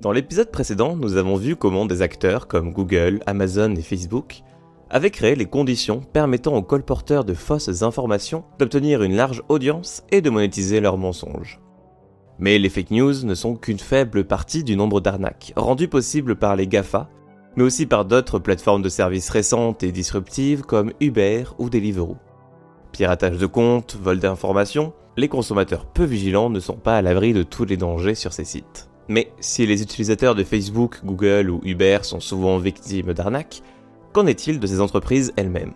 Dans l'épisode précédent, nous avons vu comment des acteurs comme Google, Amazon et Facebook avaient créé les conditions permettant aux colporteurs de fausses informations d'obtenir une large audience et de monétiser leurs mensonges. Mais les fake news ne sont qu'une faible partie du nombre d'arnaques, rendues possibles par les GAFA, mais aussi par d'autres plateformes de services récentes et disruptives comme Uber ou Deliveroo. Piratage de comptes, vol d'informations, les consommateurs peu vigilants ne sont pas à l'abri de tous les dangers sur ces sites. Mais si les utilisateurs de Facebook, Google ou Uber sont souvent victimes d'arnaques, qu'en est-il de ces entreprises elles-mêmes?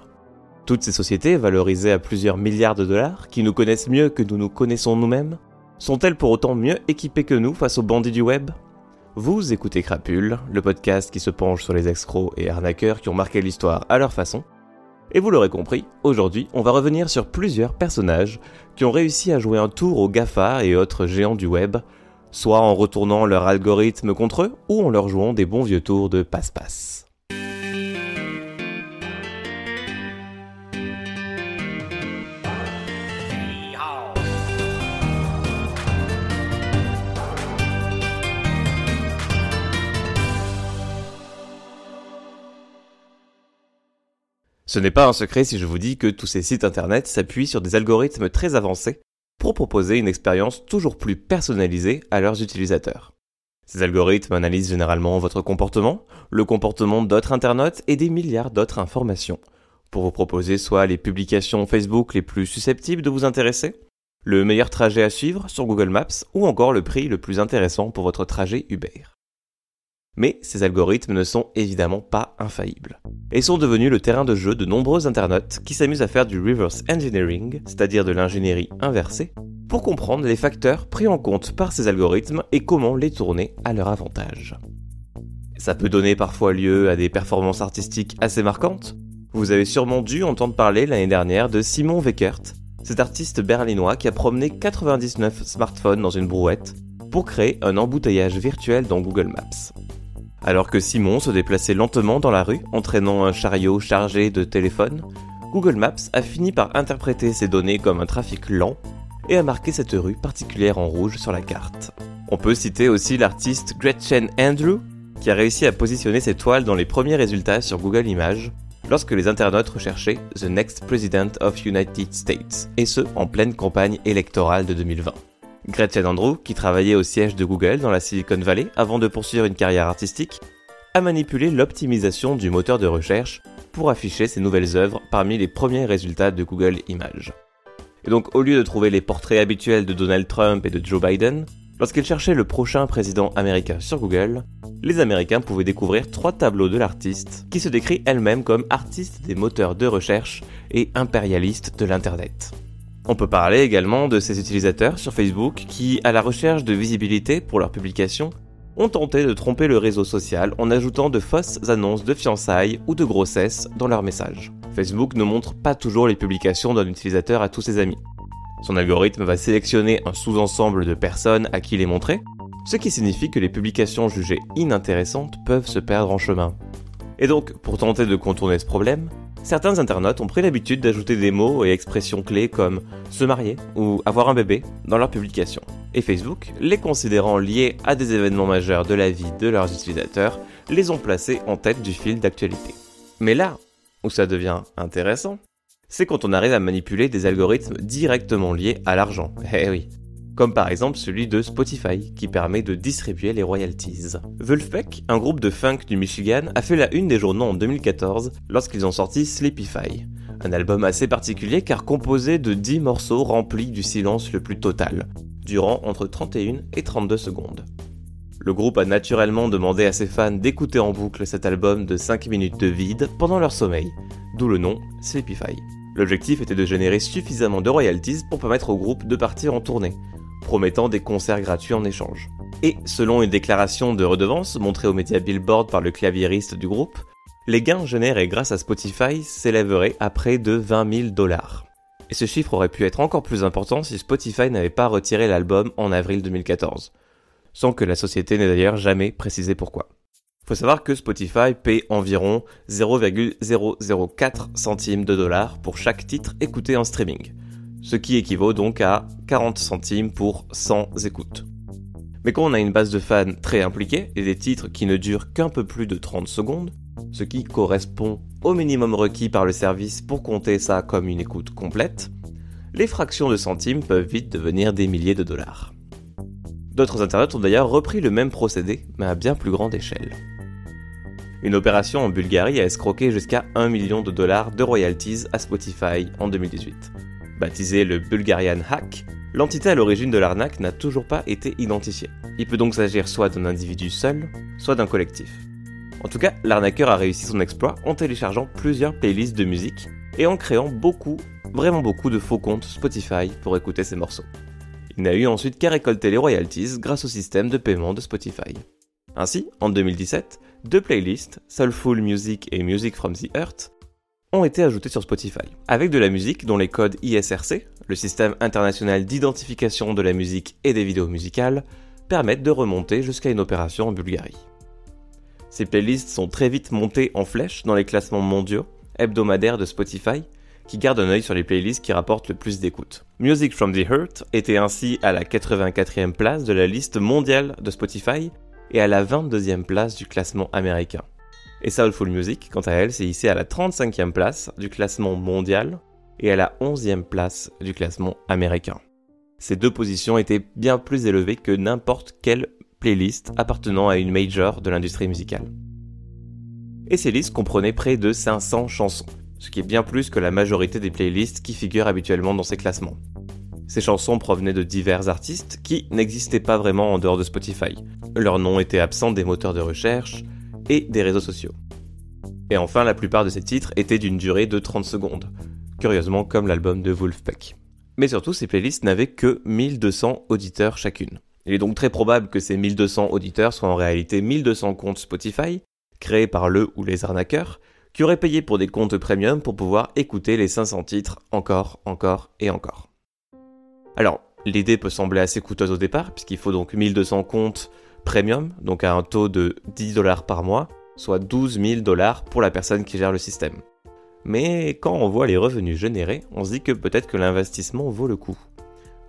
Toutes ces sociétés, valorisées à plusieurs milliards de dollars, qui nous connaissent mieux que nous nous connaissons nous-mêmes, sont-elles pour autant mieux équipées que nous face aux bandits du web? Vous écoutez Crapule, le podcast qui se penche sur les escrocs et arnaqueurs qui ont marqué l'histoire à leur façon. Et vous l'aurez compris, aujourd'hui, on va revenir sur plusieurs personnages qui ont réussi à jouer un tour aux GAFA et autres géants du web soit en retournant leur algorithme contre eux, ou en leur jouant des bons vieux tours de passe-passe. Ce n'est pas un secret si je vous dis que tous ces sites internet s'appuient sur des algorithmes très avancés pour proposer une expérience toujours plus personnalisée à leurs utilisateurs. Ces algorithmes analysent généralement votre comportement, le comportement d'autres internautes et des milliards d'autres informations, pour vous proposer soit les publications Facebook les plus susceptibles de vous intéresser, le meilleur trajet à suivre sur Google Maps ou encore le prix le plus intéressant pour votre trajet Uber. Mais ces algorithmes ne sont évidemment pas infaillibles, et sont devenus le terrain de jeu de nombreux internautes qui s'amusent à faire du reverse engineering, c'est-à-dire de l'ingénierie inversée, pour comprendre les facteurs pris en compte par ces algorithmes et comment les tourner à leur avantage. Ça peut donner parfois lieu à des performances artistiques assez marquantes. Vous avez sûrement dû entendre parler l'année dernière de Simon Weckert, cet artiste berlinois qui a promené 99 smartphones dans une brouette pour créer un embouteillage virtuel dans Google Maps. Alors que Simon se déplaçait lentement dans la rue, entraînant un chariot chargé de téléphones, Google Maps a fini par interpréter ces données comme un trafic lent et a marqué cette rue particulière en rouge sur la carte. On peut citer aussi l'artiste Gretchen Andrew, qui a réussi à positionner ses toiles dans les premiers résultats sur Google Images lorsque les internautes recherchaient The Next President of United States, et ce en pleine campagne électorale de 2020. Gretchen Andrew, qui travaillait au siège de Google dans la Silicon Valley avant de poursuivre une carrière artistique, a manipulé l'optimisation du moteur de recherche pour afficher ses nouvelles œuvres parmi les premiers résultats de Google Images. Et donc au lieu de trouver les portraits habituels de Donald Trump et de Joe Biden, lorsqu'ils cherchaient le prochain président américain sur Google, les Américains pouvaient découvrir trois tableaux de l'artiste qui se décrit elle-même comme artiste des moteurs de recherche et impérialiste de l'Internet. On peut parler également de ces utilisateurs sur Facebook qui, à la recherche de visibilité pour leurs publications, ont tenté de tromper le réseau social en ajoutant de fausses annonces de fiançailles ou de grossesse dans leurs messages. Facebook ne montre pas toujours les publications d'un utilisateur à tous ses amis. Son algorithme va sélectionner un sous-ensemble de personnes à qui les montrer, ce qui signifie que les publications jugées inintéressantes peuvent se perdre en chemin. Et donc, pour tenter de contourner ce problème, certains internautes ont pris l'habitude d'ajouter des mots et expressions clés comme se marier ou avoir un bébé dans leurs publications. Et Facebook, les considérant liés à des événements majeurs de la vie de leurs utilisateurs, les ont placés en tête du fil d'actualité. Mais là où ça devient intéressant, c'est quand on arrive à manipuler des algorithmes directement liés à l'argent. Eh oui, comme par exemple celui de Spotify, qui permet de distribuer les royalties. Wolfpack, un groupe de funk du Michigan, a fait la une des journaux en 2014 lorsqu'ils ont sorti Sleepify, un album assez particulier car composé de 10 morceaux remplis du silence le plus total, durant entre 31 et 32 secondes. Le groupe a naturellement demandé à ses fans d'écouter en boucle cet album de 5 minutes de vide pendant leur sommeil, d'où le nom Sleepify. L'objectif était de générer suffisamment de royalties pour permettre au groupe de partir en tournée, promettant des concerts gratuits en échange. Et selon une déclaration de redevance montrée aux médias Billboard par le claviériste du groupe, les gains générés grâce à Spotify s'élèveraient à près de 20 000 dollars. Et ce chiffre aurait pu être encore plus important si Spotify n'avait pas retiré l'album en avril 2014, sans que la société n'ait d'ailleurs jamais précisé pourquoi. Faut savoir que Spotify paie environ 0,004 centimes de dollars pour chaque titre écouté en streaming, ce qui équivaut donc à 40 centimes pour 100 écoutes. Mais quand on a une base de fans très impliquée et des titres qui ne durent qu'un peu plus de 30 secondes, ce qui correspond au minimum requis par le service pour compter ça comme une écoute complète, les fractions de centimes peuvent vite devenir des milliers de dollars. D'autres internautes ont d'ailleurs repris le même procédé, mais à bien plus grande échelle. Une opération en Bulgarie a escroqué jusqu'à 1 million de dollars de royalties à Spotify en 2018. Baptisé le Bulgarian Hack, l'entité à l'origine de l'arnaque n'a toujours pas été identifiée. Il peut donc s'agir soit d'un individu seul, soit d'un collectif. En tout cas, l'arnaqueur a réussi son exploit en téléchargeant plusieurs playlists de musique et en créant beaucoup, vraiment beaucoup de faux comptes Spotify pour écouter ses morceaux. Il n'a eu ensuite qu'à récolter les royalties grâce au système de paiement de Spotify. Ainsi, en 2017, deux playlists, Soulful Music et Music from the Earth, ont été ajoutées sur Spotify, avec de la musique dont les codes ISRC, le système international d'identification de la musique et des vidéos musicales, permettent de remonter jusqu'à une opération en Bulgarie. Ces playlists sont très vite montées en flèche dans les classements mondiaux, hebdomadaires de Spotify, qui gardent un œil sur les playlists qui rapportent le plus d'écoute. Music from the Heart était ainsi à la 84e place de la liste mondiale de Spotify et à la 22e place du classement américain. Et Soulful Music, quant à elle, s'est hissée à la 35e place du classement mondial et à la 11e place du classement américain. Ces deux positions étaient bien plus élevées que n'importe quelle playlist appartenant à une major de l'industrie musicale. Et ces listes comprenaient près de 500 chansons, ce qui est bien plus que la majorité des playlists qui figurent habituellement dans ces classements. Ces chansons provenaient de divers artistes qui n'existaient pas vraiment en dehors de Spotify. Leur nom était absent des moteurs de recherche et des réseaux sociaux. Et enfin, la plupart de ces titres étaient d'une durée de 30 secondes, curieusement comme l'album de Wolfpack. Mais surtout, ces playlists n'avaient que 1200 auditeurs chacune. Il est donc très probable que ces 1200 auditeurs soient en réalité 1200 comptes Spotify, créés par le ou les arnaqueurs, qui auraient payé pour des comptes premium pour pouvoir écouter les 500 titres encore, encore et encore. Alors, l'idée peut sembler assez coûteuse au départ, puisqu'il faut donc 1200 comptes premium, donc à un taux de 10 dollars par mois, soit 12 000 dollars pour la personne qui gère le système. Mais quand on voit les revenus générés, on se dit que peut-être que l'investissement vaut le coup.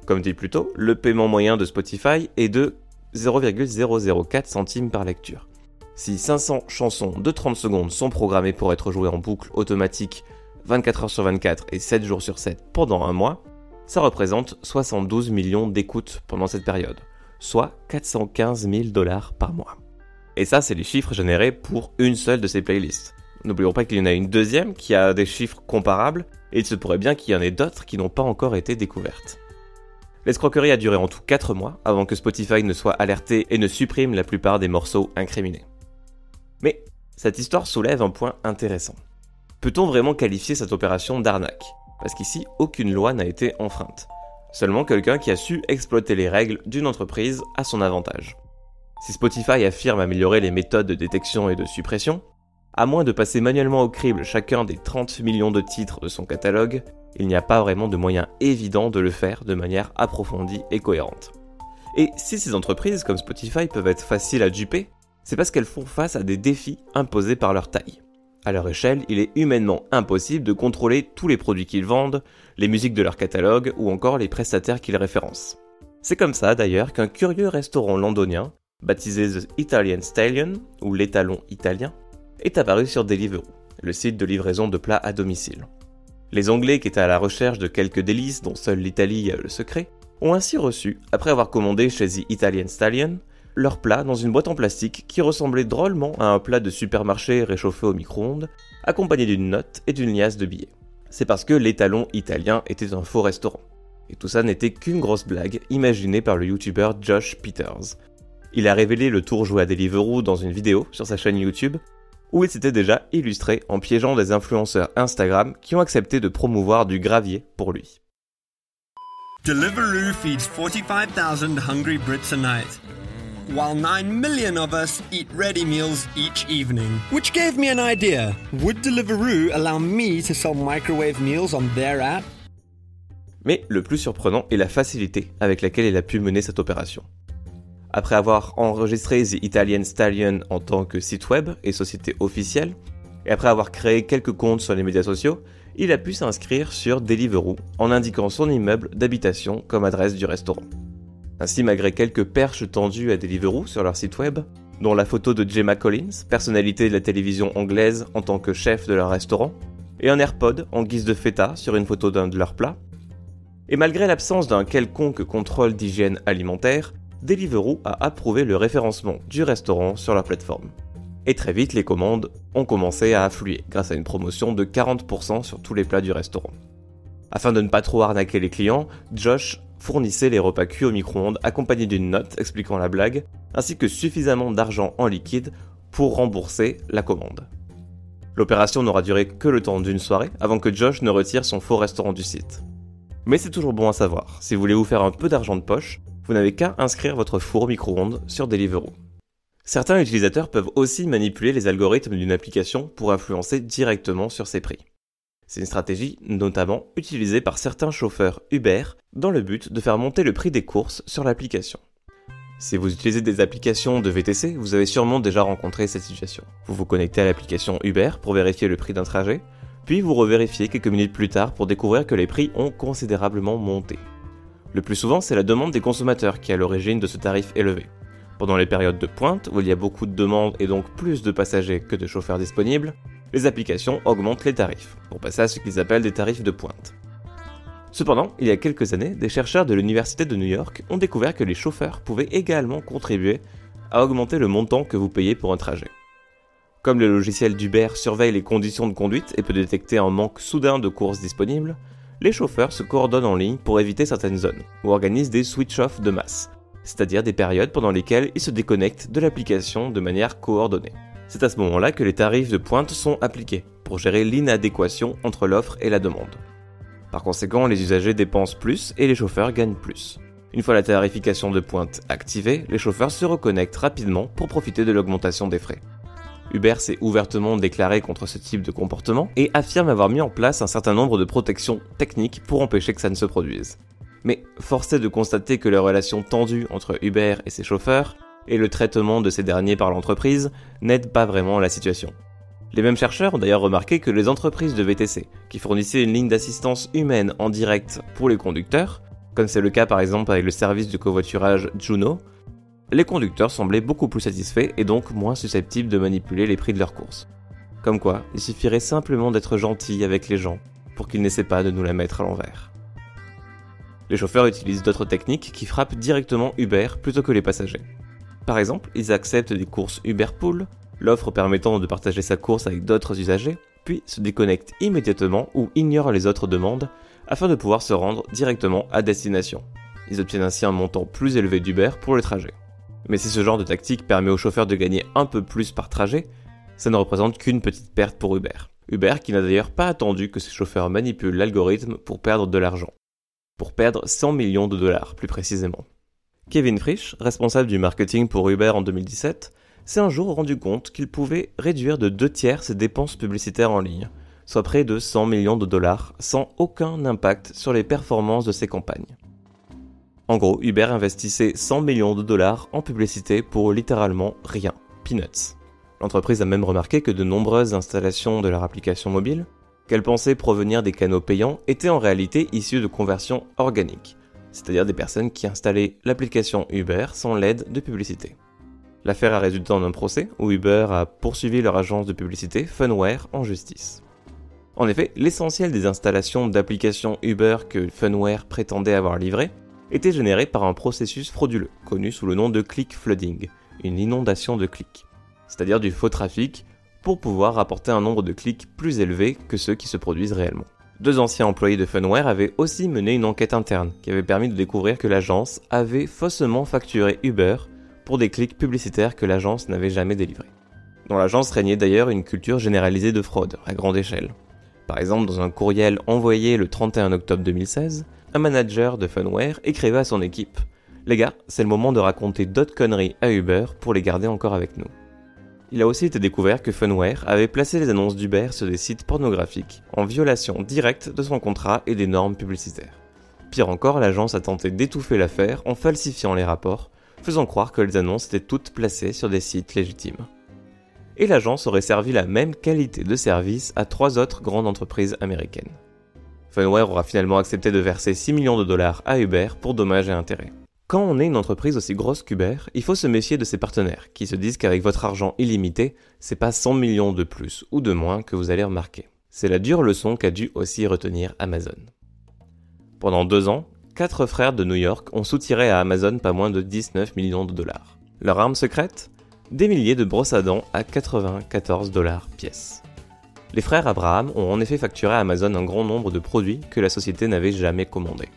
Comme dit plus tôt, le paiement moyen de Spotify est de 0,004 centimes par lecture. Si 500 chansons de 30 secondes sont programmées pour être jouées en boucle automatique 24 heures sur 24 et 7 jours sur 7 pendant un mois, ça représente 72 millions d'écoutes pendant cette période, soit 415 000 dollars par mois. Et ça, c'est les chiffres générés pour une seule de ces playlists. N'oublions pas qu'il y en a une deuxième qui a des chiffres comparables, et il se pourrait bien qu'il y en ait d'autres qui n'ont pas encore été découvertes. L'escroquerie a duré en tout 4 mois avant que Spotify ne soit alerté et ne supprime la plupart des morceaux incriminés. Mais cette histoire soulève un point intéressant. Peut-on vraiment qualifier cette opération d'arnaque? Parce qu'ici aucune loi n'a été enfreinte. Seulement quelqu'un qui a su exploiter les règles d'une entreprise à son avantage. Si Spotify affirme améliorer les méthodes de détection et de suppression, à moins de passer manuellement au crible chacun des 30 millions de titres de son catalogue, il n'y a pas vraiment de moyen évident de le faire de manière approfondie et cohérente. Et si ces entreprises comme Spotify peuvent être faciles à duper, c'est parce qu'elles font face à des défis imposés par leur taille. À leur échelle, il est humainement impossible de contrôler tous les produits qu'ils vendent, les musiques de leur catalogue ou encore les prestataires qu'ils référencent. C'est comme ça d'ailleurs qu'un curieux restaurant londonien, baptisé The Italian Stallion ou l'étalon italien, est apparu sur Deliveroo, le site de livraison de plats à domicile. Les Anglais qui étaient à la recherche de quelques délices dont seule l'Italie a le secret, ont ainsi reçu, après avoir commandé chez The Italian Stallion, leur plat dans une boîte en plastique qui ressemblait drôlement à un plat de supermarché réchauffé au micro-ondes, accompagné d'une note et d'une liasse de billets. C'est parce que l'étalon italien était un faux restaurant. Et tout ça n'était qu'une grosse blague imaginée par le youtubeur Josh Peters. Il a révélé le tour joué à Deliveroo dans une vidéo sur sa chaîne YouTube, où il s'était déjà illustré en piégeant des influenceurs Instagram qui ont accepté de promouvoir du gravier pour lui. Deliveroo feeds 45,000 hungry Brits a night. While 9 million of us eat ready meals each evening. Which gave me an idea. Would Deliveroo allow me to sell microwave meals on their app? Mais le plus surprenant est la facilité avec laquelle il a pu mener cette opération. Après avoir enregistré The Italian Stallion en tant que site web et société officielle, et après avoir créé quelques comptes sur les médias sociaux, il a pu s'inscrire sur Deliveroo en indiquant son immeuble d'habitation comme adresse du restaurant. Ainsi, malgré quelques perches tendues à Deliveroo sur leur site web, dont la photo de Gemma Collins, personnalité de la télévision anglaise en tant que chef de leur restaurant, et un AirPod en guise de feta sur une photo d'un de leurs plats. Et malgré l'absence d'un quelconque contrôle d'hygiène alimentaire, Deliveroo a approuvé le référencement du restaurant sur leur plateforme. Et très vite, les commandes ont commencé à affluer grâce à une promotion de 40% sur tous les plats du restaurant. Afin de ne pas trop arnaquer les clients, Josh fournissait les repas cuits au micro-ondes accompagnés d'une note expliquant la blague, ainsi que suffisamment d'argent en liquide pour rembourser la commande. L'opération n'aura duré que le temps d'une soirée avant que Josh ne retire son faux restaurant du site. Mais c'est toujours bon à savoir, si vous voulez vous faire un peu d'argent de poche, vous n'avez qu'à inscrire votre four micro-ondes sur Deliveroo. Certains utilisateurs peuvent aussi manipuler les algorithmes d'une application pour influencer directement sur ses prix. C'est une stratégie notamment utilisée par certains chauffeurs Uber dans le but de faire monter le prix des courses sur l'application. Si vous utilisez des applications de VTC, vous avez sûrement déjà rencontré cette situation. Vous vous connectez à l'application Uber pour vérifier le prix d'un trajet, puis vous revérifiez quelques minutes plus tard pour découvrir que les prix ont considérablement monté. Le plus souvent, c'est la demande des consommateurs qui est à l'origine de ce tarif élevé. Pendant les périodes de pointe, où il y a beaucoup de demandes et donc plus de passagers que de chauffeurs disponibles, les applications augmentent les tarifs, pour passer à ce qu'ils appellent des tarifs de pointe. Cependant, il y a quelques années, des chercheurs de l'Université de New York ont découvert que les chauffeurs pouvaient également contribuer à augmenter le montant que vous payez pour un trajet. Comme le logiciel d'Uber surveille les conditions de conduite et peut détecter un manque soudain de courses disponibles, les chauffeurs se coordonnent en ligne pour éviter certaines zones, ou organisent des switch-off de masse, c'est-à-dire des périodes pendant lesquelles ils se déconnectent de l'application de manière coordonnée. C'est à ce moment-là que les tarifs de pointe sont appliqués, pour gérer l'inadéquation entre l'offre et la demande. Par conséquent, les usagers dépensent plus et les chauffeurs gagnent plus. Une fois la tarification de pointe activée, les chauffeurs se reconnectent rapidement pour profiter de l'augmentation des frais. Uber s'est ouvertement déclaré contre ce type de comportement et affirme avoir mis en place un certain nombre de protections techniques pour empêcher que ça ne se produise. Mais force est de constater que la relation tendue entre Uber et ses chauffeurs et le traitement de ces derniers par l'entreprise n'aide pas vraiment la situation. Les mêmes chercheurs ont d'ailleurs remarqué que les entreprises de VTC, qui fournissaient une ligne d'assistance humaine en direct pour les conducteurs, comme c'est le cas par exemple avec le service de covoiturage Juno, les conducteurs semblaient beaucoup plus satisfaits et donc moins susceptibles de manipuler les prix de leurs courses. Comme quoi, il suffirait simplement d'être gentil avec les gens pour qu'ils n'essaient pas de nous la mettre à l'envers. Les chauffeurs utilisent d'autres techniques qui frappent directement Uber plutôt que les passagers. Par exemple, ils acceptent des courses Uber Pool, l'offre permettant de partager sa course avec d'autres usagers, puis se déconnectent immédiatement ou ignorent les autres demandes afin de pouvoir se rendre directement à destination. Ils obtiennent ainsi un montant plus élevé d'Uber pour le trajet. Mais si ce genre de tactique permet aux chauffeurs de gagner un peu plus par trajet, ça ne représente qu'une petite perte pour Uber. Uber qui n'a d'ailleurs pas attendu que ses chauffeurs manipulent l'algorithme pour perdre de l'argent. Pour perdre 100 millions de dollars plus précisément. Kevin Frisch, responsable du marketing pour Uber en 2017, s'est un jour rendu compte qu'il pouvait réduire de deux tiers ses dépenses publicitaires en ligne, soit près de 100 millions de dollars, sans aucun impact sur les performances de ses campagnes. En gros, Uber investissait 100 millions de dollars en publicité pour littéralement rien, peanuts. L'entreprise a même remarqué que de nombreuses installations de leur application mobile, qu'elle pensait provenir des canaux payants, étaient en réalité issues de conversions organiques, c'est-à-dire des personnes qui installaient l'application Uber sans l'aide de publicité. L'affaire a résulté en un procès où Uber a poursuivi leur agence de publicité Funware en justice. En effet, l'essentiel des installations d'applications Uber que Funware prétendait avoir livrées était généré par un processus frauduleux, connu sous le nom de click flooding, une inondation de clics, c'est-à-dire du faux trafic pour pouvoir rapporter un nombre de clics plus élevé que ceux qui se produisent réellement. Deux anciens employés de Funware avaient aussi mené une enquête interne qui avait permis de découvrir que l'agence avait faussement facturé Uber pour des clics publicitaires que l'agence n'avait jamais délivrés. Dans l'agence régnait d'ailleurs une culture généralisée de fraude à grande échelle. Par exemple, dans un courriel envoyé le 31 octobre 2016, un manager de Funware écrivait à son équipe Les gars, c'est le moment de raconter d'autres conneries à Uber pour les garder encore avec nous. Il a aussi été découvert que Funware avait placé les annonces d'Uber sur des sites pornographiques, en violation directe de son contrat et des normes publicitaires. Pire encore, l'agence a tenté d'étouffer l'affaire en falsifiant les rapports, faisant croire que les annonces étaient toutes placées sur des sites légitimes. Et l'agence aurait servi la même qualité de service à trois autres grandes entreprises américaines. Funware aura finalement accepté de verser 6 millions de dollars à Uber pour dommages et intérêts. Quand on est une entreprise aussi grosse qu'Uber, il faut se méfier de ses partenaires, qui se disent qu'avec votre argent illimité, c'est pas 100 millions de plus ou de moins que vous allez remarquer. C'est la dure leçon qu'a dû aussi retenir Amazon. Pendant deux ans, quatre frères de New York ont soutiré à Amazon pas moins de 19 millions de dollars. Leur arme secrète? Des milliers de brosses à dents à 94 dollars pièce. Les frères Abraham ont en effet facturé à Amazon un grand nombre de produits que la société n'avait jamais commandés.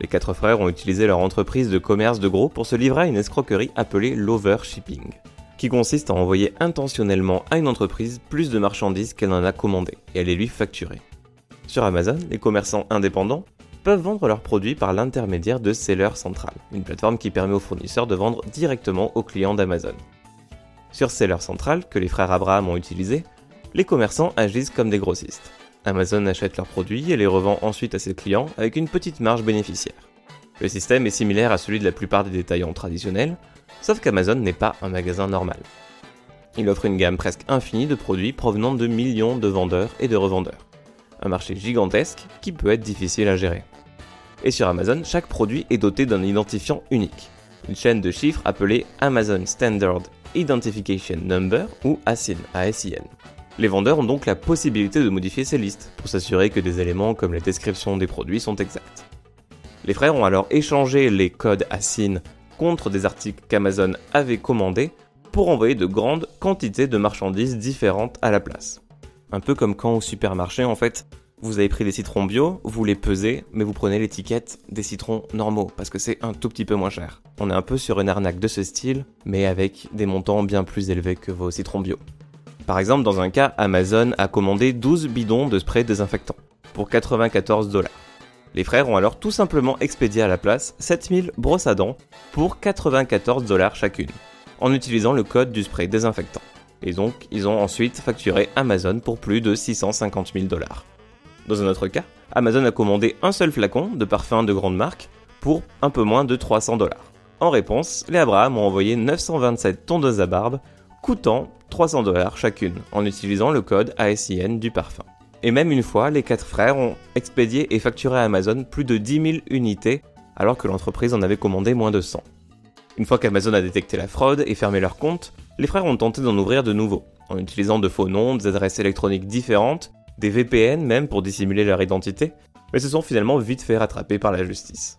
Les quatre frères ont utilisé leur entreprise de commerce de gros pour se livrer à une escroquerie appelée l'overshipping, qui consiste à envoyer intentionnellement à une entreprise plus de marchandises qu'elle en a commandé et à les lui facturer. Sur Amazon, les commerçants indépendants peuvent vendre leurs produits par l'intermédiaire de Seller Central, une plateforme qui permet aux fournisseurs de vendre directement aux clients d'Amazon. Sur Seller Central, que les frères Abraham ont utilisé, les commerçants agissent comme des grossistes. Amazon achète leurs produits et les revend ensuite à ses clients avec une petite marge bénéficiaire. Le système est similaire à celui de la plupart des détaillants traditionnels, sauf qu'Amazon n'est pas un magasin normal. Il offre une gamme presque infinie de produits provenant de millions de vendeurs et de revendeurs. Un marché gigantesque qui peut être difficile à gérer. Et sur Amazon, chaque produit est doté d'un identifiant unique, une chaîne de chiffres appelée Amazon Standard Identification Number ou ASIN. Les vendeurs ont donc la possibilité de modifier ces listes pour s'assurer que des éléments comme les descriptions des produits sont exacts. Les frères ont alors échangé les codes ASIN contre des articles qu'Amazon avait commandés pour envoyer de grandes quantités de marchandises différentes à la place. Un peu comme quand au supermarché, en fait, vous avez pris des citrons bio, vous les pesez, mais vous prenez l'étiquette des citrons normaux, parce que c'est un tout petit peu moins cher. On est un peu sur une arnaque de ce style, mais avec des montants bien plus élevés que vos citrons bio. Par exemple, dans un cas, Amazon a commandé 12 bidons de spray désinfectant pour 94 dollars. Les frères ont alors tout simplement expédié à la place 7000 brosses à dents pour 94 dollars chacune, en utilisant le code du spray désinfectant. Et donc, ils ont ensuite facturé Amazon pour plus de 650 000 dollars. Dans un autre cas, Amazon a commandé un seul flacon de parfum de grande marque pour un peu moins de 300 dollars. En réponse, les Abraham ont envoyé 927 tondeuses à barbe coûtant 300 dollars chacune en utilisant le code ASIN du parfum. Et même une fois, les quatre frères ont expédié et facturé à Amazon plus de 10 000 unités alors que l'entreprise en avait commandé moins de 100. Une fois qu'Amazon a détecté la fraude et fermé leur compte, les frères ont tenté d'en ouvrir de nouveaux, en utilisant de faux noms, des adresses électroniques différentes, des VPN même pour dissimuler leur identité, mais se sont finalement vite fait rattraper par la justice.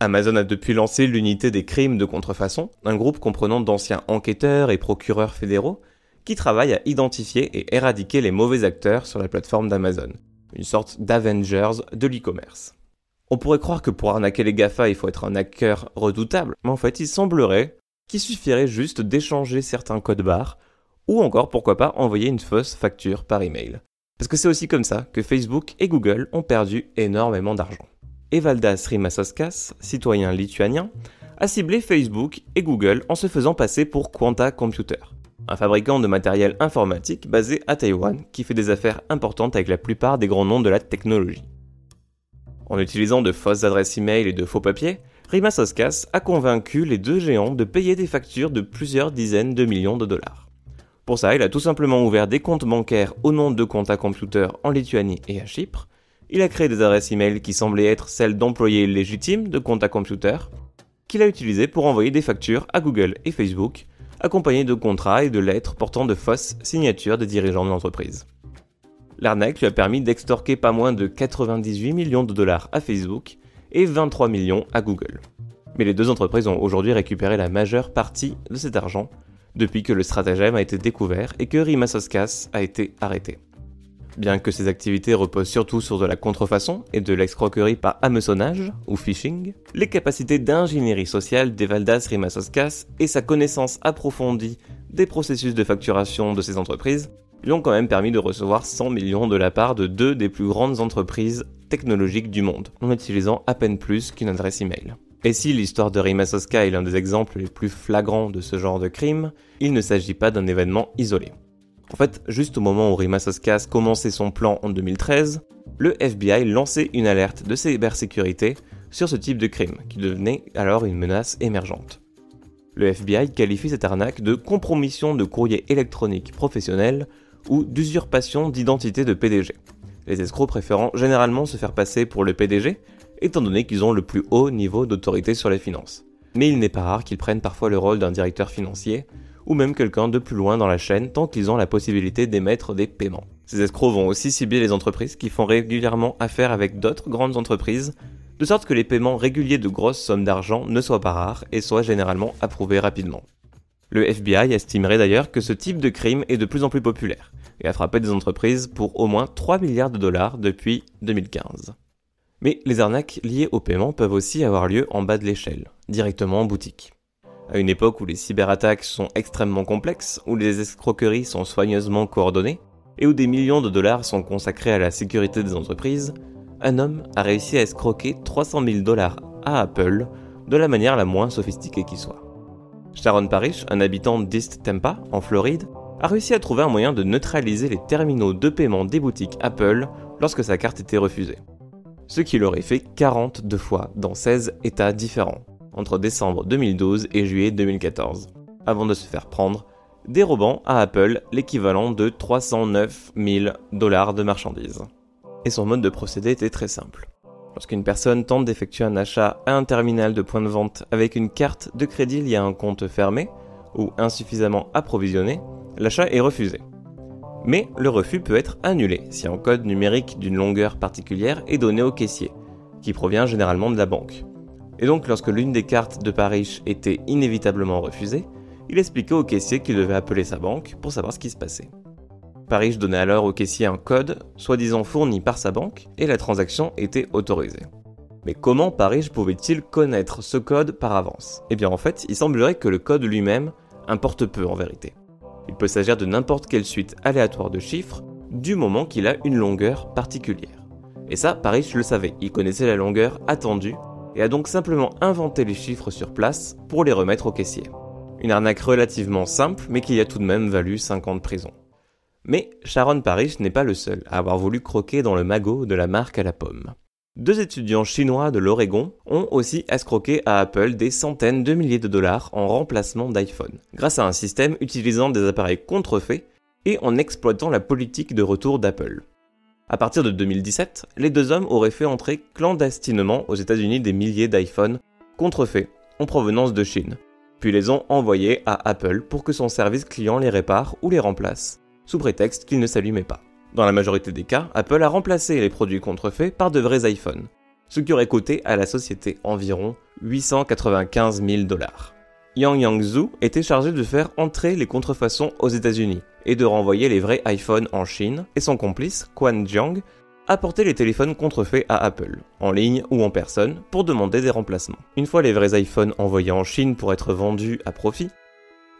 Amazon a depuis lancé l'unité des crimes de contrefaçon, un groupe comprenant d'anciens enquêteurs et procureurs fédéraux qui travaillent à identifier et éradiquer les mauvais acteurs sur la plateforme d'Amazon, une sorte d'Avengers de l'e-commerce. On pourrait croire que pour arnaquer les GAFA il faut être un hacker redoutable, mais en fait il semblerait qu'il suffirait juste d'échanger certains codes barres, ou encore pourquoi pas envoyer une fausse facture par email. Parce que c'est aussi comme ça que Facebook et Google ont perdu énormément d'argent. Evaldas Rimasoskas, citoyen lituanien, a ciblé Facebook et Google en se faisant passer pour Quanta Computer, un fabricant de matériel informatique basé à Taïwan qui fait des affaires importantes avec la plupart des grands noms de la technologie. En utilisant de fausses adresses e-mail et de faux papiers, Rimasoskas a convaincu les deux géants de payer des factures de plusieurs dizaines de millions de dollars. Pour ça, il a tout simplement ouvert des comptes bancaires au nom de Quanta Computer en Lituanie et à Chypre. Il a créé des adresses e-mail qui semblaient être celles d'employés légitimes de Quanta Computer, qu'il a utilisées pour envoyer des factures à Google et Facebook, accompagnées de contrats et de lettres portant de fausses signatures des dirigeants de l'entreprise. L'arnaque lui a permis d'extorquer pas moins de 98 millions de dollars à Facebook et 23 millions à Google. Mais les deux entreprises ont aujourd'hui récupéré la majeure partie de cet argent depuis que le stratagème a été découvert et que Rimasoskas a été arrêté. Bien que ses activités reposent surtout sur de la contrefaçon et de l'escroquerie par hameçonnage ou phishing, les capacités d'ingénierie sociale d'Evaldas Rimasoskas et sa connaissance approfondie des processus de facturation de ces entreprises lui ont quand même permis de recevoir 100 millions de la part de deux des plus grandes entreprises technologiques du monde, en utilisant à peine plus qu'une adresse email. Et si l'histoire de Rimasoska est l'un des exemples les plus flagrants de ce genre de crime, il ne s'agit pas d'un événement isolé. En fait, juste au moment où Rimasoskas commençait son plan en 2013, le FBI lançait une alerte de cybersécurité sur ce type de crime, qui devenait alors une menace émergente. Le FBI qualifie cette arnaque de compromission de courrier électronique professionnel ou d'usurpation d'identité de PDG. Les escrocs préférant généralement se faire passer pour le PDG étant donné qu'ils ont le plus haut niveau d'autorité sur les finances. mais il n'est pas rare qu'ils prennent parfois le rôle d'un directeur financier, ou même quelqu'un de plus loin dans la chaîne tant qu'ils ont la possibilité d'émettre des paiements. Ces escrocs vont aussi cibler les entreprises qui font régulièrement affaire avec d'autres grandes entreprises, de sorte que les paiements réguliers de grosses sommes d'argent ne soient pas rares et soient généralement approuvés rapidement. Le FBI estimerait d'ailleurs que ce type de crime est de plus en plus populaire et a frappé des entreprises pour au moins 3 milliards de dollars depuis 2015. Mais les arnaques liées au paiement peuvent aussi avoir lieu en bas de l'échelle, directement en boutique. À une époque où les cyberattaques sont extrêmement complexes, où les escroqueries sont soigneusement coordonnées, et où des millions de dollars sont consacrés à la sécurité des entreprises, un homme a réussi à escroquer 300 000 dollars à Apple de la manière la moins sophistiquée qui soit. Sharon Parrish, un habitant d'East Tampa, en Floride, a réussi à trouver un moyen de neutraliser les terminaux de paiement des boutiques Apple lorsque sa carte était refusée. Ce qui l'aurait fait 42 fois dans 16 États différents entre décembre 2012 et juillet 2014, avant de se faire prendre, dérobant à Apple l'équivalent de 309 000 dollars de marchandises. Et son mode de procédé était très simple. Lorsqu'une personne tente d'effectuer un achat à un terminal de point de vente avec une carte de crédit liée à un compte fermé ou insuffisamment approvisionné, l'achat est refusé. Mais le refus peut être annulé si un code numérique d'une longueur particulière est donné au caissier, qui provient généralement de la banque. Et donc lorsque l'une des cartes de Paris était inévitablement refusée, il expliquait au caissier qu'il devait appeler sa banque pour savoir ce qui se passait. Paris donnait alors au caissier un code, soi-disant fourni par sa banque, et la transaction était autorisée. Mais comment Paris pouvait-il connaître ce code par avance? Eh bien en fait, il semblerait que le code lui-même importe peu en vérité. Il peut s'agir de n'importe quelle suite aléatoire de chiffres, du moment qu'il a une longueur particulière. Et ça, Paris le savait, il connaissait la longueur attendue et a donc simplement inventé les chiffres sur place pour les remettre au caissier. Une arnaque relativement simple, mais qui a tout de même valu 5 ans de prison. Mais Sharon Parrish n'est pas le seul à avoir voulu croquer dans le magot de la marque à la pomme. Deux étudiants chinois de l'Oregon ont aussi escroqué à Apple des centaines de milliers de dollars en remplacement d'iPhone, grâce à un système utilisant des appareils contrefaits et en exploitant la politique de retour d'Apple. À partir de 2017, les deux hommes auraient fait entrer clandestinement aux États-Unis des milliers d'iPhones contrefaits en provenance de Chine, puis les ont envoyés à Apple pour que son service client les répare ou les remplace, sous prétexte qu'ils ne s'allumaient pas. Dans la majorité des cas, Apple a remplacé les produits contrefaits par de vrais iPhones, ce qui aurait coûté à la société environ 895 000 dollars. Yang Yangzhou était chargé de faire entrer les contrefaçons aux États-Unis, et de renvoyer les vrais iPhones en Chine, et son complice, Quan Jiang, apportait les téléphones contrefaits à Apple, en ligne ou en personne, pour demander des remplacements. Une fois les vrais iPhones envoyés en Chine pour être vendus à profit,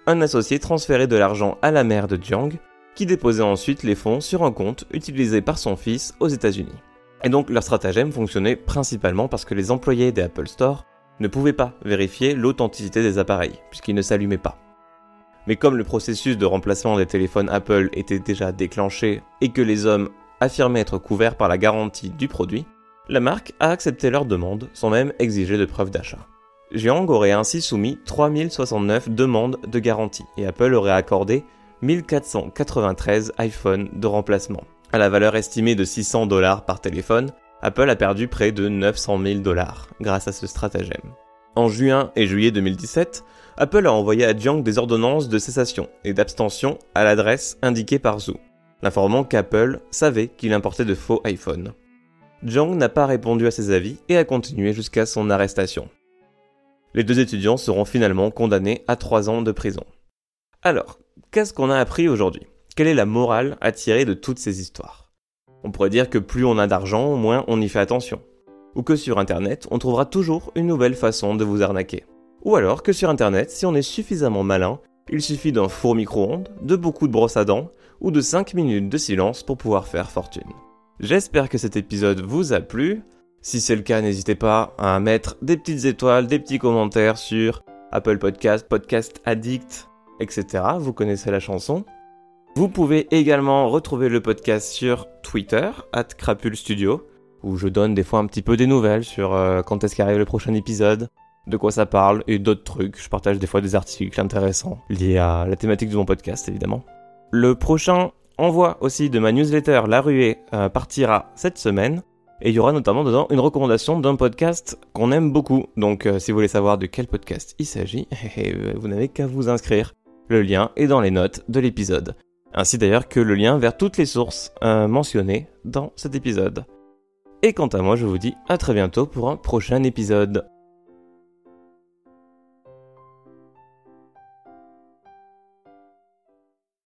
un associé transférait de l'argent à la mère de Jiang, qui déposait ensuite les fonds sur un compte utilisé par son fils aux États-Unis. Et donc leur stratagème fonctionnait principalement parce que les employés des Apple Store ne pouvaient pas vérifier l'authenticité des appareils, puisqu'ils ne s'allumaient pas. Mais comme le processus de remplacement des téléphones Apple était déjà déclenché et que les hommes affirmaient être couverts par la garantie du produit, la marque a accepté leur demande sans même exiger de preuves d'achat. Jiang aurait ainsi soumis 3069 demandes de garantie et Apple aurait accordé 1493 iPhones de remplacement. À la valeur estimée de 600 dollars par téléphone, Apple a perdu près de 900 000 dollars grâce à ce stratagème. En juin et juillet 2017, Apple a envoyé à Jiang des ordonnances de cessation et d'abstention à l'adresse indiquée par Zhu, l'informant qu'Apple savait qu'il importait de faux iPhones. Jiang n'a pas répondu à ses avis et a continué jusqu'à son arrestation. Les deux étudiants seront finalement condamnés à trois ans de prison. Alors, qu'est-ce qu'on a appris aujourd'hui? Quelle est la morale à tirer de toutes ces histoires? On pourrait dire que plus on a d'argent, moins on y fait attention. Ou que sur Internet, on trouvera toujours une nouvelle façon de vous arnaquer. Ou alors que sur internet, si on est suffisamment malin, il suffit d'un four micro-ondes, de beaucoup de brosses à dents ou de 5 minutes de silence pour pouvoir faire fortune. J'espère que cet épisode vous a plu. Si c'est le cas, n'hésitez pas à mettre des petites étoiles, des petits commentaires sur Apple Podcast, Podcast Addict, etc. Vous connaissez la chanson. Vous pouvez également retrouver le podcast sur Twitter, at Crapule Studio, où je donne des fois un petit peu des nouvelles sur euh, quand est-ce qu'arrive le prochain épisode, de quoi ça parle et d'autres trucs. Je partage des fois des articles intéressants liés à la thématique de mon podcast évidemment. Le prochain envoi aussi de ma newsletter La Ruée euh, partira cette semaine. Et il y aura notamment dedans une recommandation d'un podcast qu'on aime beaucoup. Donc euh, si vous voulez savoir de quel podcast il s'agit, eh, eh, vous n'avez qu'à vous inscrire. Le lien est dans les notes de l'épisode. Ainsi d'ailleurs que le lien vers toutes les sources mentionnées dans cet épisode. Et quant à moi, je vous dis à très bientôt pour un prochain épisode.